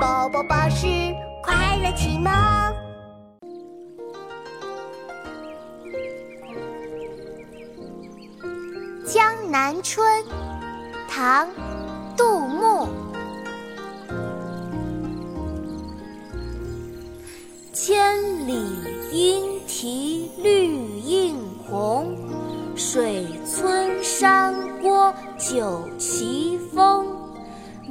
宝宝巴士快乐启蒙。《江南春》唐·杜牧。千里莺啼绿映红，水村山郭酒旗风。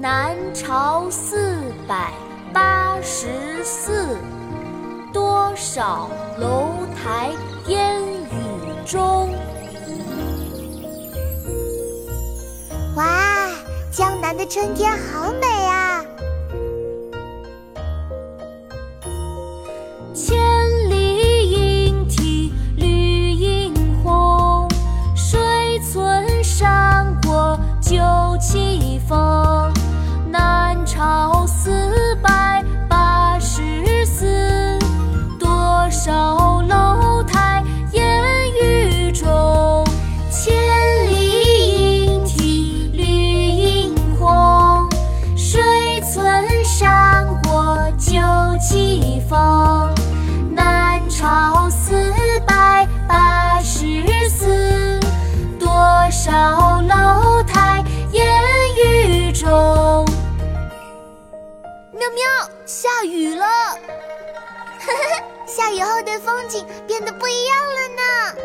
南朝四百八十寺，多少楼台烟雨中。哇，江南的春天好美啊！千里莺啼绿映红，水村山郭酒旗风。朝四百八十四，多少楼台烟雨中，千里莺啼绿映红，水村山郭酒旗风。喵下雨了。下雨后的风景变得不一样了呢。